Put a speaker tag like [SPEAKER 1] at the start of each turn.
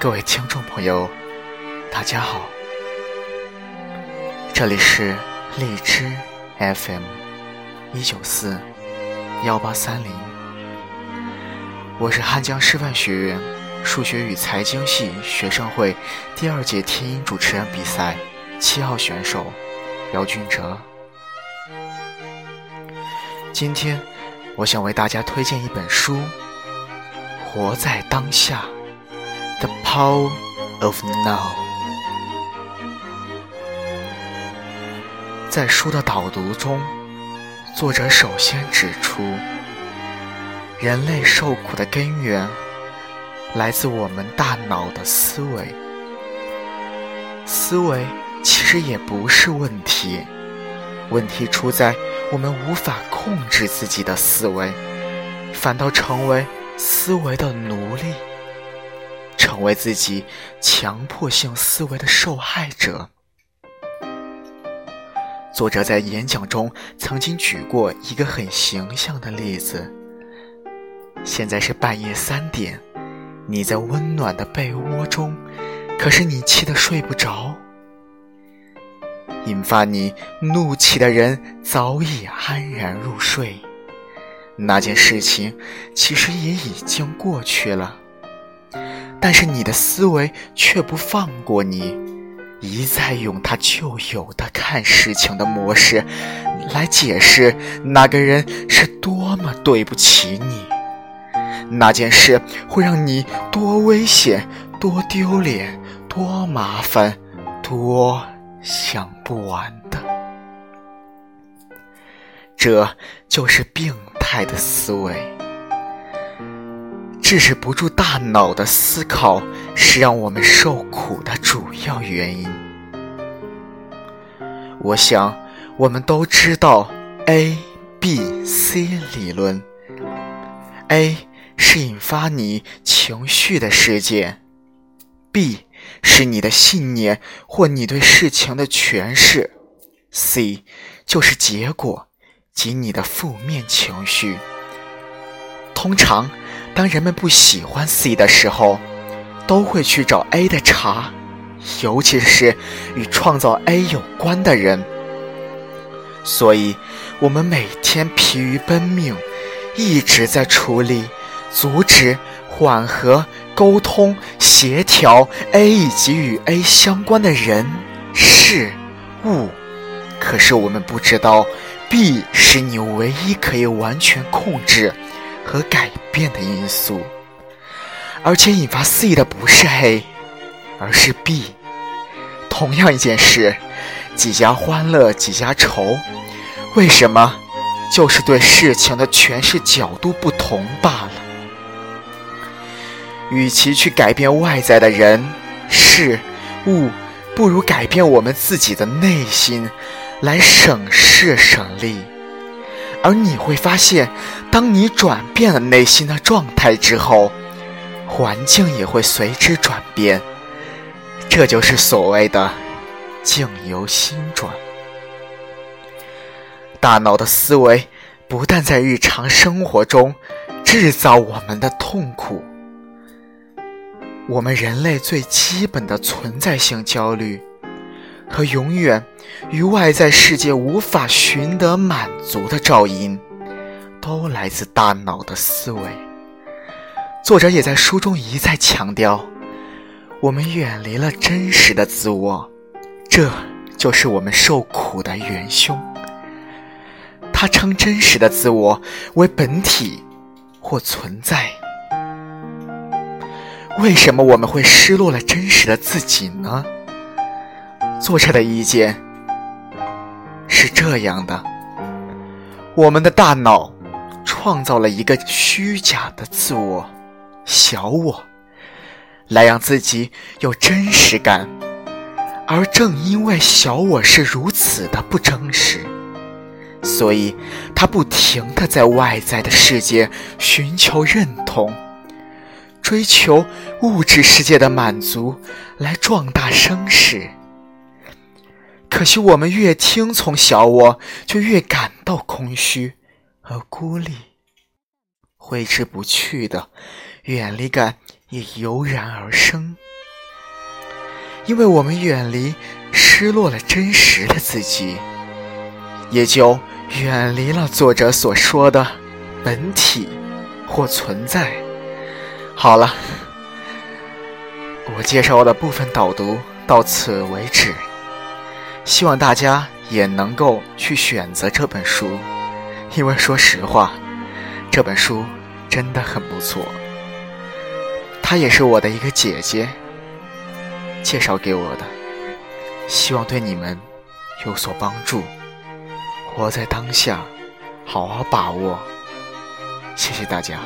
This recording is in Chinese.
[SPEAKER 1] 各位听众朋友，大家好，这里是荔枝 FM 一九四幺八三零，我是汉江师范学院数学与财经系学生会第二届听音主持人比赛七号选手姚俊哲。今天，我想为大家推荐一本书，《活在当下》，The Power of Now。在书的导读中，作者首先指出，人类受苦的根源来自我们大脑的思维。思维其实也不是问题，问题出在。我们无法控制自己的思维，反倒成为思维的奴隶，成为自己强迫性思维的受害者。作者在演讲中曾经举过一个很形象的例子：现在是半夜三点，你在温暖的被窝中，可是你气得睡不着。引发你怒气的人早已安然入睡，那件事情其实也已经过去了，但是你的思维却不放过你，一再用他旧有的看事情的模式来解释那个人是多么对不起你，那件事会让你多危险、多丢脸、多麻烦、多……想不完的，这就是病态的思维。制止不住大脑的思考，是让我们受苦的主要原因。我想，我们都知道 A、B、C 理论。A 是引发你情绪的事件，B。是你的信念或你对事情的诠释，C 就是结果及你的负面情绪。通常，当人们不喜欢 C 的时候，都会去找 A 的茬，尤其是与创造 A 有关的人。所以，我们每天疲于奔命，一直在处理、阻止、缓和。沟通协调 A 以及与 A 相关的人事物，可是我们不知道 B 是你唯一可以完全控制和改变的因素，而且引发 C 的不是 A，而是 B。同样一件事，几家欢乐几家愁，为什么？就是对事情的诠释角度不同罢了。与其去改变外在的人、事、物，不如改变我们自己的内心，来省事省力。而你会发现，当你转变了内心的状态之后，环境也会随之转变。这就是所谓的“境由心转”。大脑的思维不但在日常生活中制造我们的痛苦。我们人类最基本的存在性焦虑和永远与外在世界无法寻得满足的噪音，都来自大脑的思维。作者也在书中一再强调，我们远离了真实的自我，这就是我们受苦的元凶。他称真实的自我为本体或存在。为什么我们会失落了真实的自己呢？作者的意见是这样的：我们的大脑创造了一个虚假的自我——小我，来让自己有真实感。而正因为小我是如此的不真实，所以他不停地在外在的世界寻求认同。追求物质世界的满足，来壮大声势。可惜我们越听从小我，就越感到空虚和孤立，挥之不去的远离感也油然而生。因为我们远离失落了真实的自己，也就远离了作者所说的本体或存在。好了，我介绍的部分导读到此为止，希望大家也能够去选择这本书，因为说实话，这本书真的很不错。她也是我的一个姐姐介绍给我的，希望对你们有所帮助。活在当下，好好把握。谢谢大家。